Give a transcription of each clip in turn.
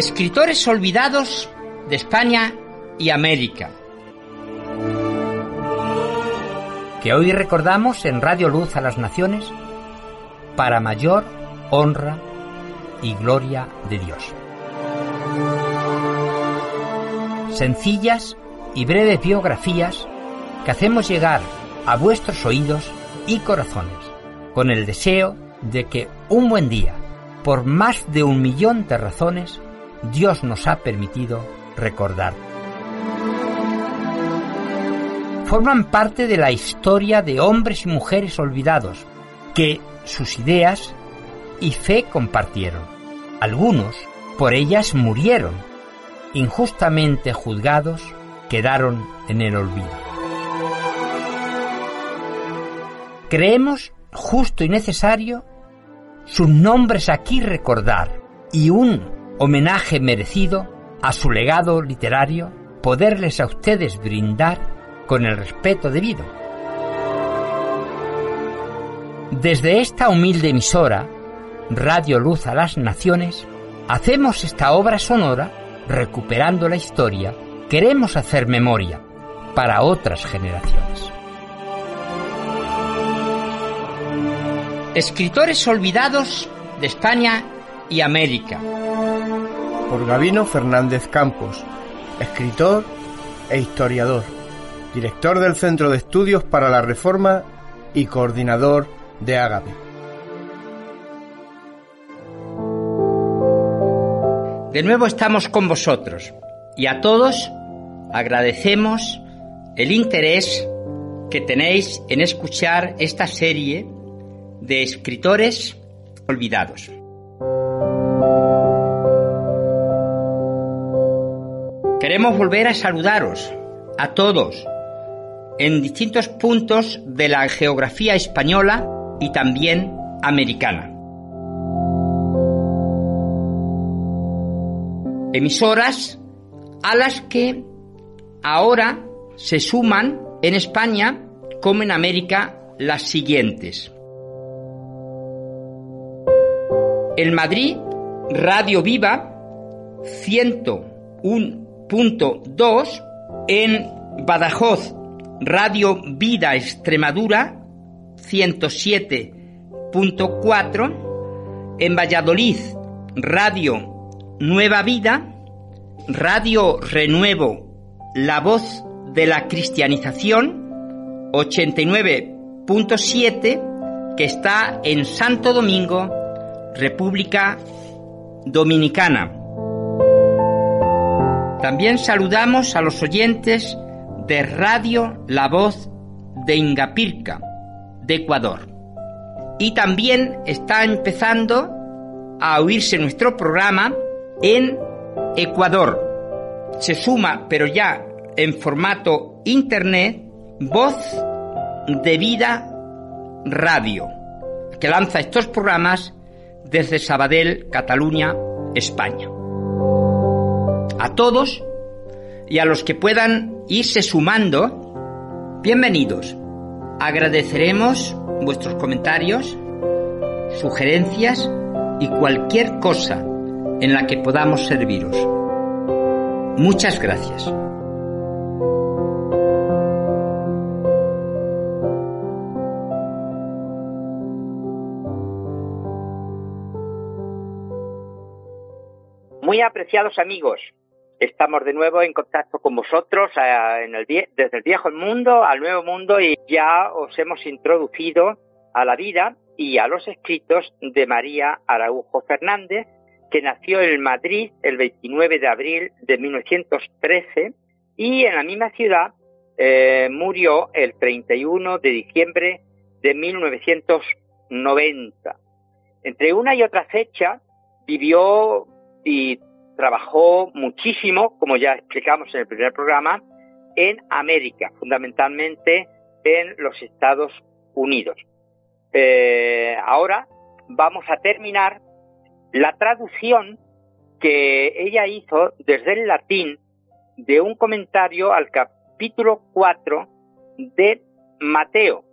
Escritores olvidados de España y América. Que hoy recordamos en Radio Luz a las Naciones para mayor honra y gloria de Dios. Sencillas y breves biografías que hacemos llegar a vuestros oídos y corazones con el deseo de que un buen día, por más de un millón de razones, Dios nos ha permitido recordar. Forman parte de la historia de hombres y mujeres olvidados que sus ideas y fe compartieron. Algunos por ellas murieron. Injustamente juzgados quedaron en el olvido. Creemos justo y necesario sus nombres aquí recordar y un homenaje merecido a su legado literario, poderles a ustedes brindar con el respeto debido. Desde esta humilde emisora, Radio Luz a las Naciones, hacemos esta obra sonora recuperando la historia, queremos hacer memoria para otras generaciones. Escritores olvidados de España y América por Gabino Fernández Campos, escritor e historiador, director del Centro de Estudios para la Reforma y coordinador de Ágape. De nuevo estamos con vosotros y a todos agradecemos el interés que tenéis en escuchar esta serie de escritores olvidados. Queremos volver a saludaros a todos en distintos puntos de la geografía española y también americana. Emisoras a las que ahora se suman en España como en América las siguientes. En Madrid, Radio Viva 101 punto 2 en Badajoz, Radio Vida Extremadura 107.4, en Valladolid, Radio Nueva Vida, Radio Renuevo, La Voz de la Cristianización 89.7, que está en Santo Domingo, República Dominicana. También saludamos a los oyentes de Radio La Voz de Ingapirca, de Ecuador. Y también está empezando a oírse nuestro programa en Ecuador. Se suma, pero ya en formato internet, Voz de Vida Radio, que lanza estos programas desde Sabadell, Cataluña, España a todos y a los que puedan irse sumando, bienvenidos. Agradeceremos vuestros comentarios, sugerencias y cualquier cosa en la que podamos serviros. Muchas gracias. Muy apreciados amigos, Estamos de nuevo en contacto con vosotros eh, en el, desde el viejo mundo al nuevo mundo y ya os hemos introducido a la vida y a los escritos de María Araujo Fernández, que nació en Madrid el 29 de abril de 1913 y en la misma ciudad eh, murió el 31 de diciembre de 1990. Entre una y otra fecha vivió y trabajó muchísimo, como ya explicamos en el primer programa, en América, fundamentalmente en los Estados Unidos. Eh, ahora vamos a terminar la traducción que ella hizo desde el latín de un comentario al capítulo 4 de Mateo.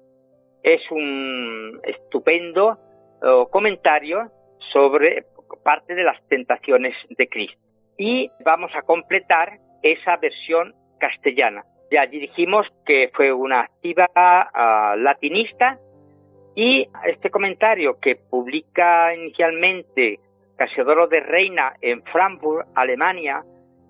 Es un estupendo eh, comentario sobre parte de las tentaciones de Cristo. Y vamos a completar esa versión castellana. Ya dijimos que fue una activa ah, latinista y este comentario que publica inicialmente Casiodoro de Reina en Frankfurt, Alemania,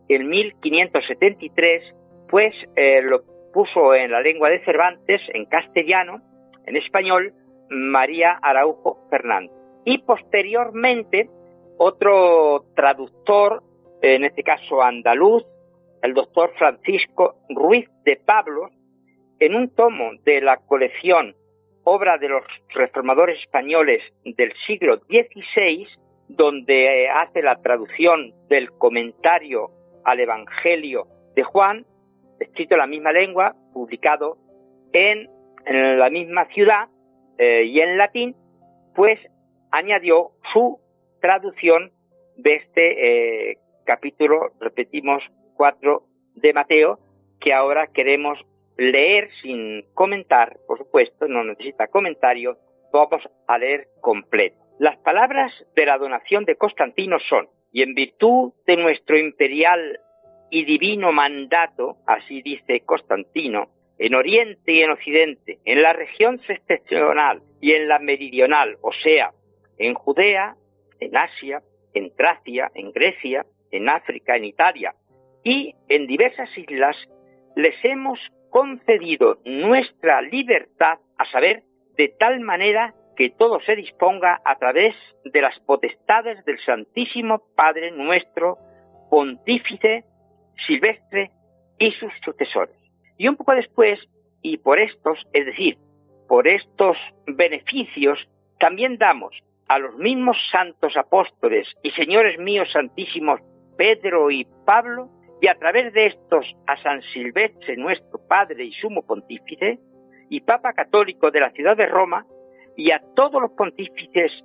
en 1573, pues eh, lo puso en la lengua de Cervantes, en castellano, en español, María Araujo Fernández. Y posteriormente, otro traductor, en este caso andaluz, el doctor Francisco Ruiz de Pablos, en un tomo de la colección Obra de los Reformadores Españoles del siglo XVI, donde eh, hace la traducción del comentario al Evangelio de Juan, escrito en la misma lengua, publicado en, la misma ciudad eh, y en latín, pues añadió su traducción de este eh, capítulo, repetimos, 4 de Mateo, que ahora queremos leer sin comentar, por supuesto, no necesita comentario, vamos a leer completo. Las palabras de la donación de Constantino son, y en virtud de nuestro imperial y divino mandato, así dice Constantino, en Oriente y en Occidente, en la región septentrional y en la meridional, o sea, en Judea, en Asia, en Tracia, en Grecia, en África, en Italia y en diversas islas, les hemos concedido nuestra libertad, a saber, de tal manera que todo se disponga a través de las potestades del Santísimo Padre nuestro, Pontífice, Silvestre y sus sucesores. Y un poco después, y por estos, es decir, por estos beneficios, también damos a los mismos santos apóstoles y señores míos santísimos Pedro y Pablo, y a través de estos a San Silvestre, nuestro Padre y Sumo Pontífice, y Papa Católico de la ciudad de Roma, y a todos los pontífices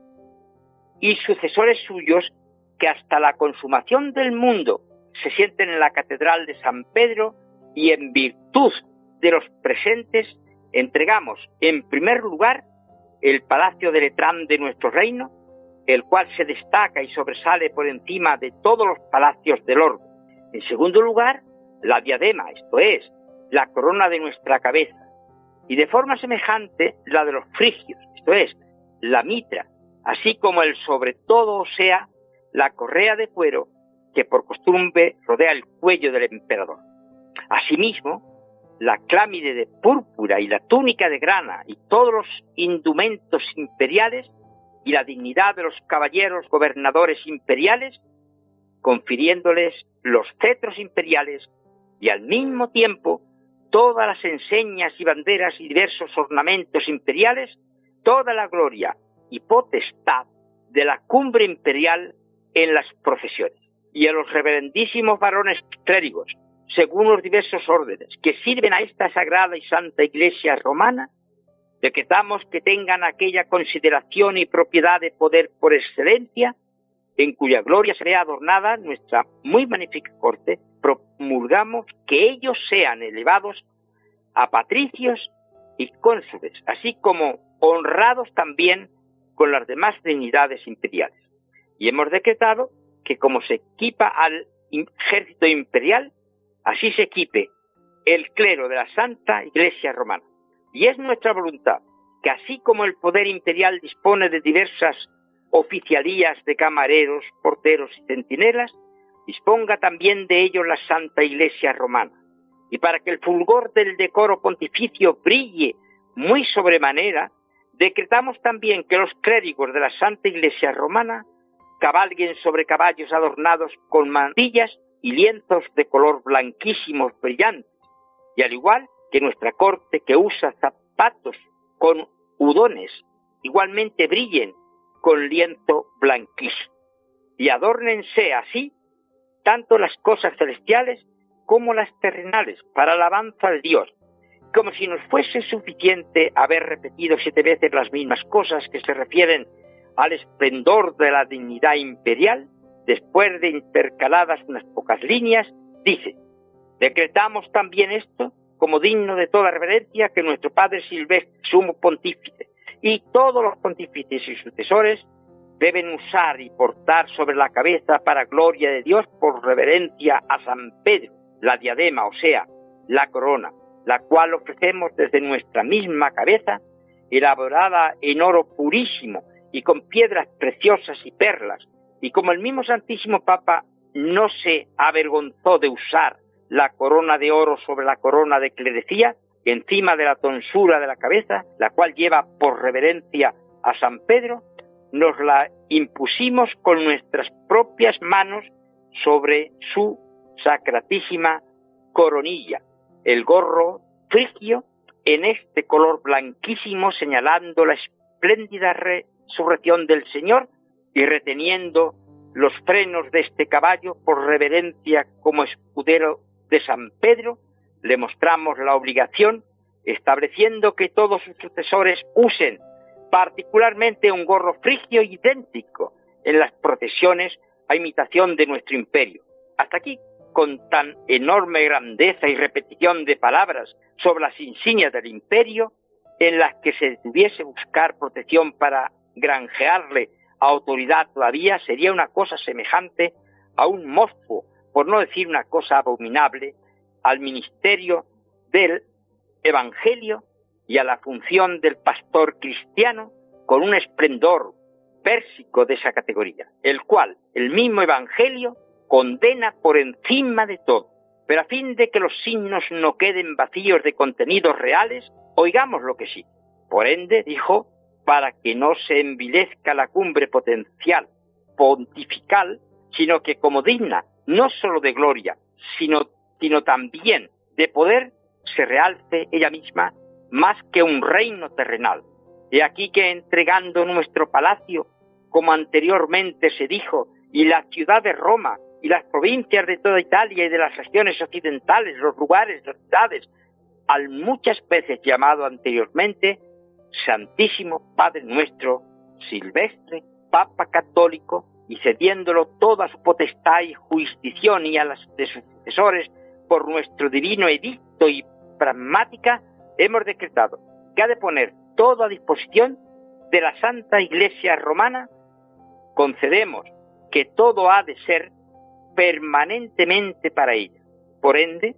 y sucesores suyos que hasta la consumación del mundo se sienten en la Catedral de San Pedro y en virtud de los presentes entregamos en primer lugar el Palacio de Letrán de nuestro reino, el cual se destaca y sobresale por encima de todos los palacios del orbe. En segundo lugar, la diadema, esto es, la corona de nuestra cabeza, y de forma semejante la de los frigios, esto es, la mitra, así como el sobre todo, o sea, la correa de cuero que por costumbre rodea el cuello del emperador. Asimismo, la clámide de púrpura y la túnica de grana y todos los indumentos imperiales y la dignidad de los caballeros gobernadores imperiales, confiriéndoles los cetros imperiales y al mismo tiempo todas las enseñas y banderas y diversos ornamentos imperiales, toda la gloria y potestad de la cumbre imperial en las profesiones. Y a los reverendísimos varones clérigos, según los diversos órdenes que sirven a esta sagrada y santa Iglesia romana, decretamos que tengan aquella consideración y propiedad de poder por excelencia, en cuya gloria se vea adornada nuestra muy magnífica corte, promulgamos que ellos sean elevados a patricios y cónsules, así como honrados también con las demás dignidades imperiales. Y hemos decretado que como se equipa al ejército imperial, así se equipe el clero de la Santa Iglesia Romana. Y es nuestra voluntad que así como el poder imperial dispone de diversas oficialías de camareros, porteros y centinelas, disponga también de ello la Santa Iglesia Romana. Y para que el fulgor del decoro pontificio brille muy sobremanera, decretamos también que los clérigos de la Santa Iglesia Romana cabalguen sobre caballos adornados con mantillas y lienzos de color blanquísimos brillantes, y al igual que nuestra corte que usa zapatos con udones, igualmente brillen con lienzo blanquísimo. Y adórnense así tanto las cosas celestiales como las terrenales para alabanza de Dios, como si nos fuese suficiente haber repetido siete veces las mismas cosas que se refieren al esplendor de la dignidad imperial, después de intercaladas unas pocas líneas, dice, decretamos también esto como digno de toda reverencia que nuestro Padre Silvestre, sumo pontífice, y todos los pontífices y sucesores deben usar y portar sobre la cabeza para gloria de Dios por reverencia a San Pedro, la diadema, o sea, la corona, la cual ofrecemos desde nuestra misma cabeza, elaborada en oro purísimo y con piedras preciosas y perlas, y como el mismo Santísimo Papa no se avergonzó de usar la corona de oro sobre la corona de clerecía, encima de la tonsura de la cabeza, la cual lleva por reverencia a San Pedro, nos la impusimos con nuestras propias manos sobre su sacratísima coronilla, el gorro frigio en este color blanquísimo señalando la espléndida resurrección del Señor y reteniendo los frenos de este caballo por reverencia como escudero de San Pedro, le mostramos la obligación estableciendo que todos sus sucesores usen particularmente un gorro frigio idéntico en las procesiones a imitación de nuestro imperio. Hasta aquí con tan enorme grandeza y repetición de palabras sobre las insignias del imperio, en las que se debiese buscar protección para granjearle autoridad todavía, sería una cosa semejante a un monstruo, por no decir una cosa abominable, al ministerio del Evangelio y a la función del pastor cristiano con un esplendor pérsico de esa categoría, el cual el mismo Evangelio condena por encima de todo. Pero a fin de que los signos no queden vacíos de contenidos reales, oigamos lo que sí. Por ende, dijo, para que no se envilezca la cumbre potencial pontifical, sino que como digna no sólo de gloria, sino, sino también de poder, se realce ella misma más que un reino terrenal. He aquí que entregando nuestro palacio, como anteriormente se dijo, y la ciudad de Roma y las provincias de toda Italia y de las regiones occidentales, los lugares, las ciudades, al muchas veces llamado anteriormente Santísimo Padre nuestro, Silvestre, Papa Católico, y cediéndolo toda su potestad y jurisdicción y a las de sus sucesores por nuestro divino edicto y pragmática, hemos decretado que ha de poner todo a disposición de la Santa Iglesia Romana, concedemos que todo ha de ser permanentemente para ella. Por ende,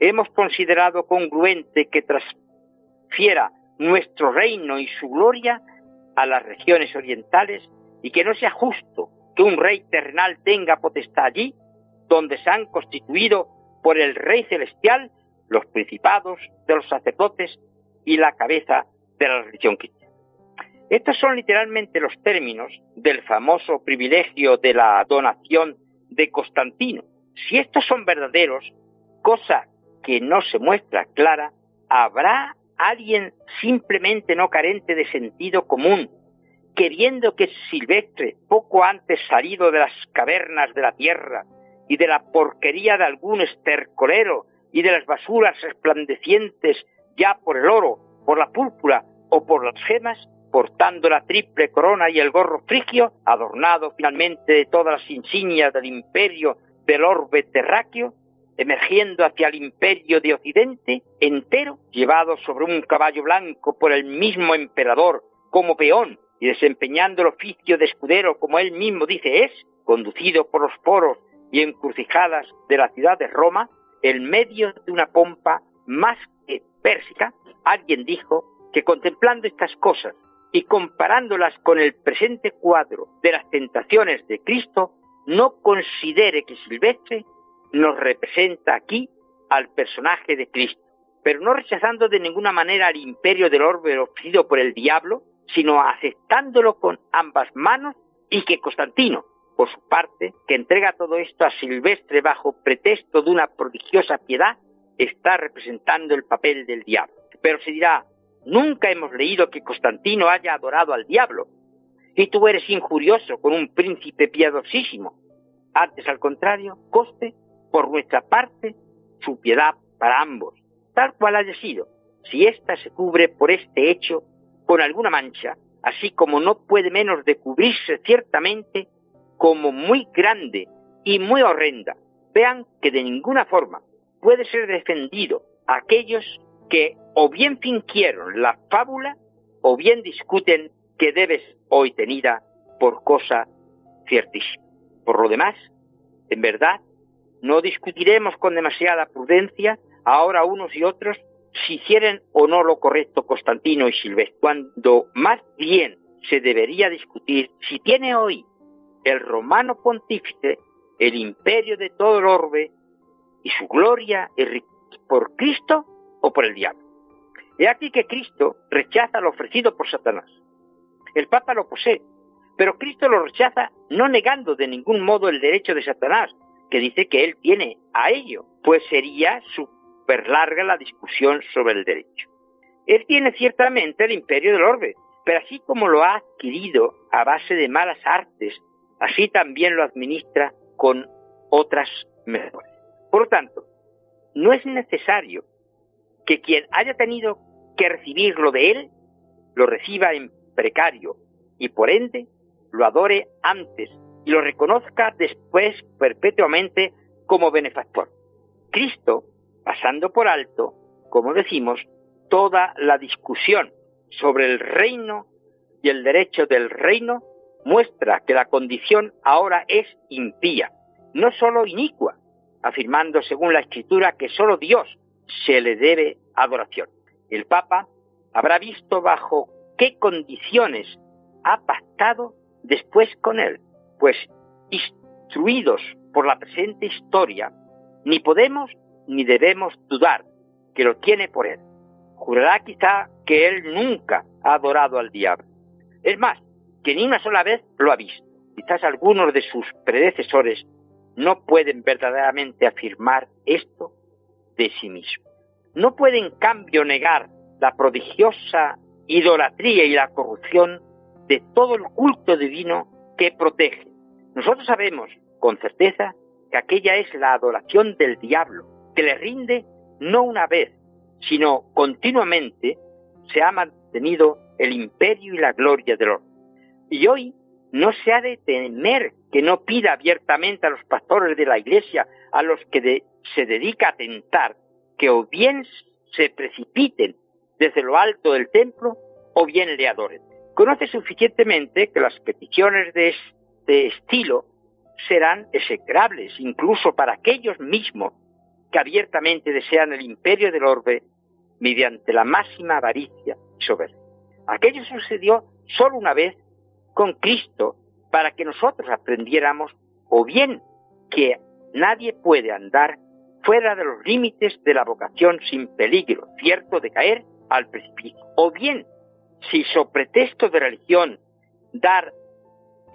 hemos considerado congruente que transfiera nuestro reino y su gloria a las regiones orientales y que no sea justo que un rey terrenal tenga potestad allí, donde se han constituido por el rey celestial los principados de los sacerdotes y la cabeza de la religión cristiana. Estos son literalmente los términos del famoso privilegio de la donación de Constantino. Si estos son verdaderos, cosa que no se muestra clara, habrá alguien simplemente no carente de sentido común, queriendo que Silvestre, poco antes salido de las cavernas de la tierra y de la porquería de algún estercolero y de las basuras resplandecientes ya por el oro, por la púrpura o por las gemas, portando la triple corona y el gorro frigio, adornado finalmente de todas las insignias del imperio del orbe terráqueo, emergiendo hacia el imperio de Occidente entero, llevado sobre un caballo blanco por el mismo emperador como peón y desempeñando el oficio de escudero como él mismo dice es, conducido por los poros y encrucijadas de la ciudad de Roma, en medio de una pompa más que pérsica, alguien dijo que contemplando estas cosas y comparándolas con el presente cuadro de las tentaciones de Cristo, no considere que Silvestre nos representa aquí al personaje de Cristo, pero no rechazando de ninguna manera al imperio del orbe ofrecido por el diablo, sino aceptándolo con ambas manos y que Constantino, por su parte, que entrega todo esto a Silvestre bajo pretexto de una prodigiosa piedad, está representando el papel del diablo. Pero se dirá, nunca hemos leído que Constantino haya adorado al diablo, y tú eres injurioso con un príncipe piadosísimo. Antes, al contrario, coste por nuestra parte su piedad para ambos, tal cual haya sido, si ésta se cubre por este hecho con alguna mancha, así como no puede menos de cubrirse ciertamente como muy grande y muy horrenda. Vean que de ninguna forma puede ser defendido a aquellos que o bien fingieron la fábula o bien discuten que debe hoy tenida por cosa ciertísima. Por lo demás, en verdad, no discutiremos con demasiada prudencia ahora unos y otros si hicieron o no lo correcto Constantino y Silvestre, cuando más bien se debería discutir si tiene hoy el romano pontífice el imperio de todo el orbe y su gloria por Cristo o por el diablo. He aquí que Cristo rechaza lo ofrecido por Satanás. El Papa lo posee, pero Cristo lo rechaza no negando de ningún modo el derecho de Satanás, que dice que él tiene a ello, pues sería súper larga la discusión sobre el derecho. Él tiene ciertamente el imperio del orbe, pero así como lo ha adquirido a base de malas artes, así también lo administra con otras mejores. Por lo tanto, no es necesario que quien haya tenido que recibirlo de él, lo reciba en precario y por ende lo adore antes y lo reconozca después perpetuamente como benefactor. Cristo, pasando por alto, como decimos, toda la discusión sobre el reino y el derecho del reino, muestra que la condición ahora es impía, no solo inicua, afirmando según la escritura que solo Dios se le debe adoración. El Papa habrá visto bajo qué condiciones ha pactado después con él, pues instruidos por la presente historia, ni podemos ni debemos dudar que lo tiene por él. Jurará quizá que él nunca ha adorado al diablo. Es más, que ni una sola vez lo ha visto. Quizás algunos de sus predecesores no pueden verdaderamente afirmar esto de sí mismo. No pueden, en cambio, negar la prodigiosa idolatría y la corrupción de todo el culto divino que protege. Nosotros sabemos con certeza que aquella es la adoración del diablo, que le rinde no una vez, sino continuamente se ha mantenido el imperio y la gloria del oro. Y hoy no se ha de temer que no pida abiertamente a los pastores de la iglesia a los que se dedica a tentar que o bien se precipiten desde lo alto del templo o bien le adoren. Conoce suficientemente que las peticiones de este estilo serán execrables incluso para aquellos mismos que abiertamente desean el imperio del orbe mediante la máxima avaricia y soberbia. Aquello sucedió solo una vez con Cristo para que nosotros aprendiéramos o bien que nadie puede andar fuera de los límites de la vocación sin peligro, cierto de caer al precipicio, o bien si so pretexto de religión dar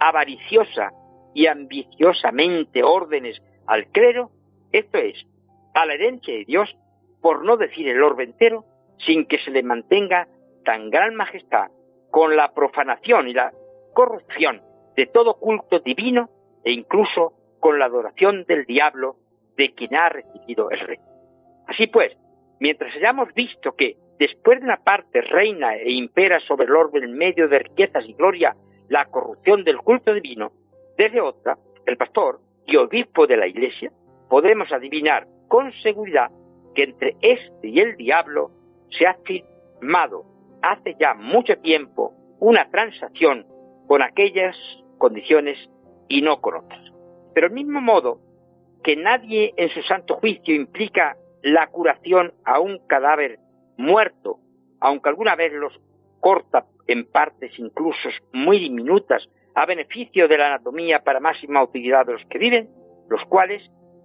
avariciosa y ambiciosamente órdenes al clero, esto es, a la herencia de Dios, por no decir el orbe entero, sin que se le mantenga tan gran majestad con la profanación y la corrupción de todo culto divino e incluso con la adoración del diablo de quien ha recibido el rey. Así pues, mientras hayamos visto que después de una parte reina e impera sobre el orbe en medio de riquezas y gloria la corrupción del culto divino, desde otra, el pastor y obispo de la iglesia, podemos adivinar con seguridad que entre este y el diablo se ha firmado hace ya mucho tiempo una transacción con aquellas condiciones y no con otras. Pero del mismo modo que nadie en su santo juicio implica la curación a un cadáver muerto, aunque alguna vez los corta en partes incluso muy diminutas a beneficio de la anatomía para máxima utilidad de los que viven, los cuales,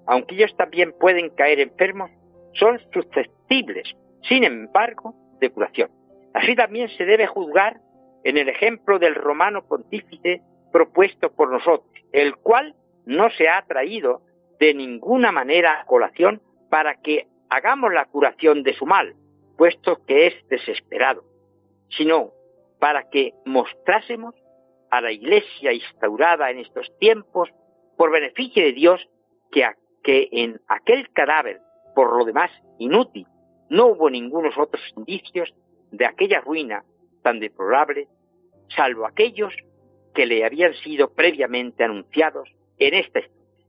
aunque ellos también pueden caer enfermos, son susceptibles, sin embargo, de curación. Así también se debe juzgar en el ejemplo del romano pontífice propuesto por nosotros, el cual no se ha traído de ninguna manera a colación para que hagamos la curación de su mal, puesto que es desesperado, sino para que mostrásemos a la Iglesia instaurada en estos tiempos, por beneficio de Dios, que, en aquel cadáver, por lo demás inútil, no hubo ningunos otros indicios de aquella ruina tan deplorable, salvo aquellos que le habían sido previamente anunciados en esta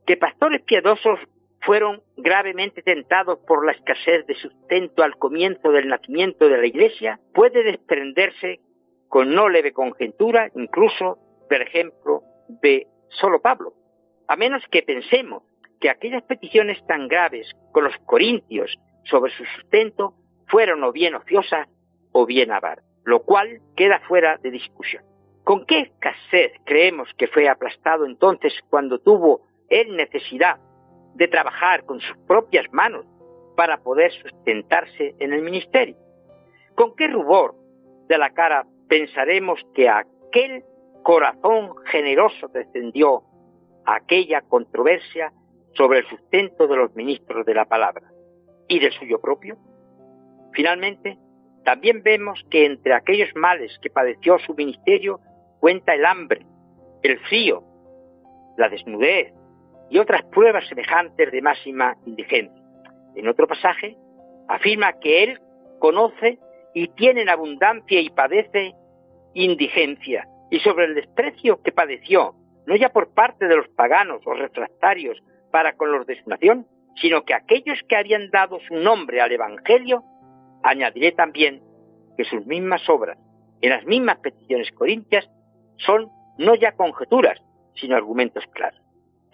que pastores piadosos fueron gravemente tentados por la escasez de sustento al comienzo del nacimiento de la Iglesia, puede desprenderse con no leve conjetura, incluso, por ejemplo, de solo Pablo. A menos que pensemos que aquellas peticiones tan graves con los corintios sobre su sustento fueron o bien ociosas o bien avaras, lo cual queda fuera de discusión. ¿Con qué escasez creemos que fue aplastado entonces cuando tuvo él necesidad de trabajar con sus propias manos para poder sustentarse en el ministerio? ¿Con qué rubor de la cara pensaremos que aquel corazón generoso descendió a aquella controversia sobre el sustento de los ministros de la palabra y del suyo propio? Finalmente, también vemos que entre aquellos males que padeció su ministerio cuenta el hambre, el frío, la desnudez y otras pruebas semejantes de máxima indigencia. En otro pasaje afirma que él conoce y tiene en abundancia y padece indigencia, y sobre el desprecio que padeció, no ya por parte de los paganos o refractarios para con los de su nación, sino que aquellos que habían dado su nombre al Evangelio, añadiré también que sus mismas obras, en las mismas peticiones corintias, son no ya conjeturas, sino argumentos claros.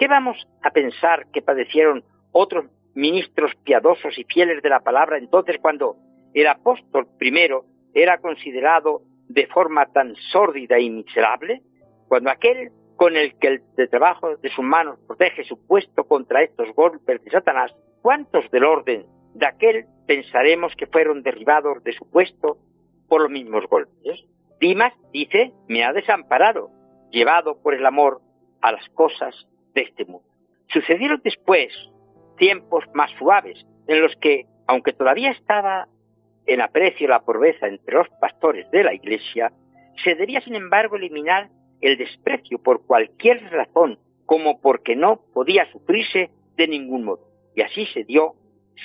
¿Qué vamos a pensar que padecieron otros ministros piadosos y fieles de la palabra entonces cuando el apóstol primero era considerado de forma tan sórdida y miserable? Cuando aquel con el que el de trabajo de sus manos protege su puesto contra estos golpes de Satanás, ¿cuántos del orden de aquel pensaremos que fueron derribados de su puesto por los mismos golpes? Dimas dice, me ha desamparado, llevado por el amor a las cosas de este mundo. Sucedieron después tiempos más suaves, en los que, aunque todavía estaba en aprecio la pobreza entre los pastores de la Iglesia, se debía, sin embargo, eliminar el desprecio por cualquier razón, como porque no podía sufrirse de ningún modo. Y así se dio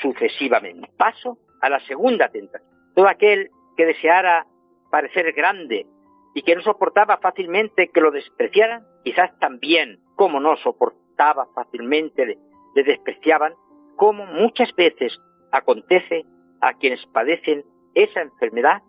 sucesivamente. Paso a la segunda tentación. Todo aquel que deseara parecer grande y que no soportaba fácilmente que lo despreciaran, quizás también, como no soportaba fácilmente, le, despreciaban, como muchas veces acontece a quienes padecen esa enfermedad,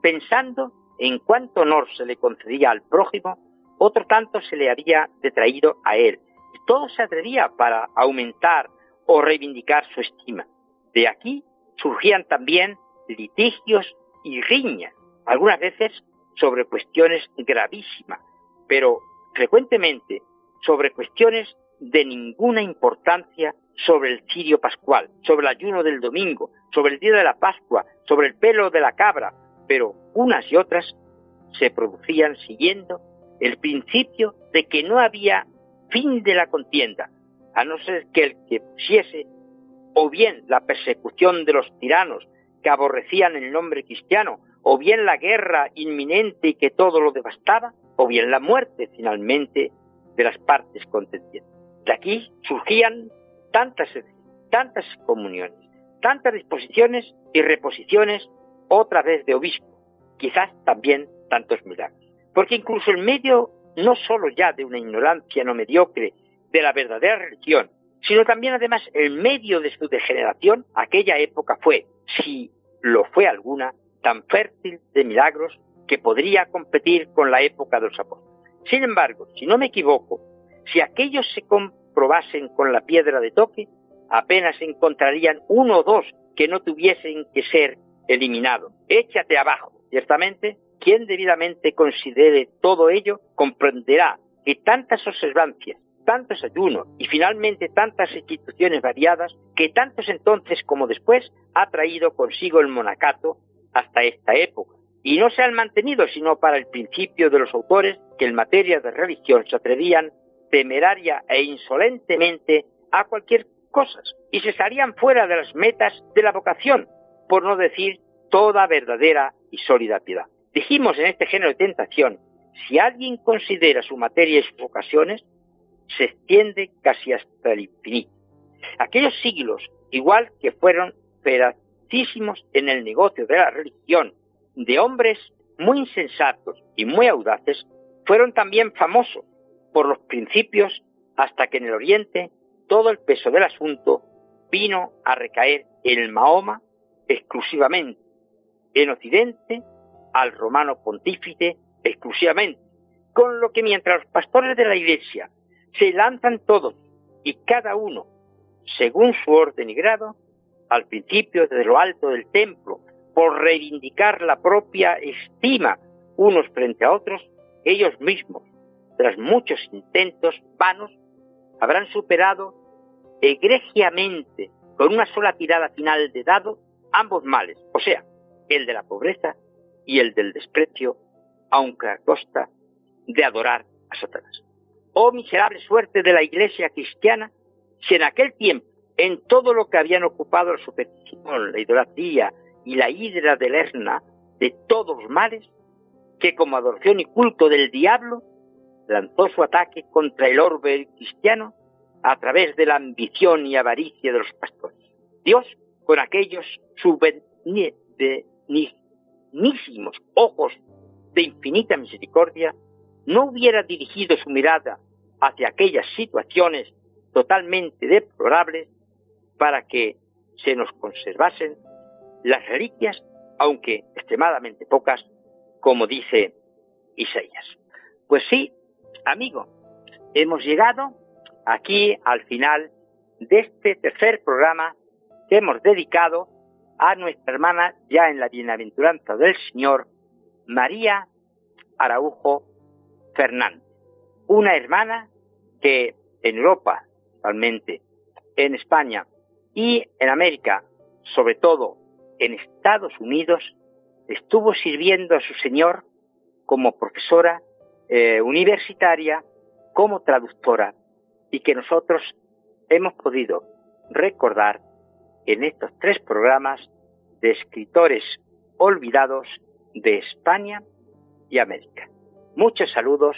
pensando en cuánto honor se le concedía al prójimo, otro tanto se le había detraído a él. Todo se atrevía para aumentar o reivindicar su estima. De aquí surgían también litigios y riñas, algunas veces sobre cuestiones gravísimas, pero frecuentemente sobre cuestiones de ninguna importancia sobre el cirio pascual, sobre el ayuno del domingo, sobre el día de la Pascua, sobre el pelo de la cabra, pero unas y otras se producían siguiendo el principio de que no había fin de la contienda, a no ser que el que pusiese o bien la persecución de los tiranos que aborrecían el nombre cristiano, o bien la guerra inminente y que todo lo devastaba, o bien la muerte finalmente de las partes contendientes. De aquí surgían tantas, tantas comuniones, tantas disposiciones y reposiciones otra vez de obispo, quizás también tantos milagros. Porque incluso en medio no solo ya de una ignorancia no mediocre de la verdadera religión, sino también además en medio de su degeneración, aquella época fue, si lo fue alguna, tan fértil de milagros que podría competir con la época de los apóstoles. Sin embargo, si no me equivoco, si aquellos se comprobasen con la piedra de toque, apenas encontrarían uno o dos que no tuviesen que ser eliminados. Échate abajo. Ciertamente, quien debidamente considere todo ello comprenderá que tantas observancias, tantos ayunos y finalmente tantas instituciones variadas que tantos entonces como después ha traído consigo el monacato hasta esta época. Y no se han mantenido sino para el principio de los autores que en materia de religión se atrevían temeraria e insolentemente a cualquier cosas y se estarían fuera de las metas de la vocación, por no decir toda verdadera y sólida piedad. Dijimos en este género de tentación, si alguien considera su materia y sus vocaciones, se extiende casi hasta el infinito. Aquellos siglos, igual que fueron ferazísimos en el negocio de la religión, de hombres muy insensatos y muy audaces, fueron también famosos por los principios hasta que en el Oriente todo el peso del asunto vino a recaer en el Mahoma exclusivamente, en Occidente al romano pontífice exclusivamente, con lo que mientras los pastores de la Iglesia se lanzan todos y cada uno según su orden y grado, al principio desde lo alto del templo, por reivindicar la propia estima unos frente a otros, ellos mismos, tras muchos intentos vanos, habrán superado egregiamente, con una sola tirada final de dado, ambos males, o sea, el de la pobreza y el del desprecio, aunque a costa de adorar a Satanás. Oh miserable suerte de la iglesia cristiana, si en aquel tiempo, en todo lo que habían ocupado la superstición, la idolatría y la hidra de Lerna, de todos los males, que como adoración y culto del diablo, lanzó su ataque contra el orbe cristiano a través de la ambición y avaricia de los pastores. Dios, con aquellos subvenísimos ojos de infinita misericordia, no hubiera dirigido su mirada hacia aquellas situaciones totalmente deplorables para que se nos conservasen las reliquias, aunque extremadamente pocas, como dice Isaías. Pues sí, amigo, hemos llegado aquí al final de este tercer programa que hemos dedicado a nuestra hermana ya en la bienaventuranza del Señor, María Araujo Fernández, una hermana que en Europa, actualmente, en España y en América, sobre todo en Estados Unidos, estuvo sirviendo a su Señor como profesora eh, universitaria, como traductora, y que nosotros hemos podido recordar en estos tres programas de escritores olvidados de España y América. Muchos saludos,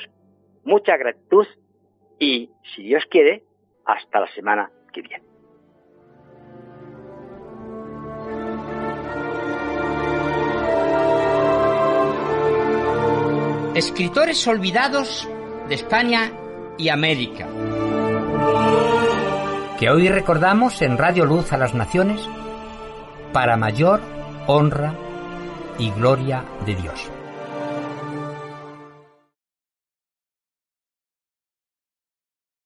mucha gratitud y, si Dios quiere, hasta la semana que viene. Escritores olvidados de España y América. Que hoy recordamos en Radio Luz a las Naciones para mayor honra y gloria de Dios.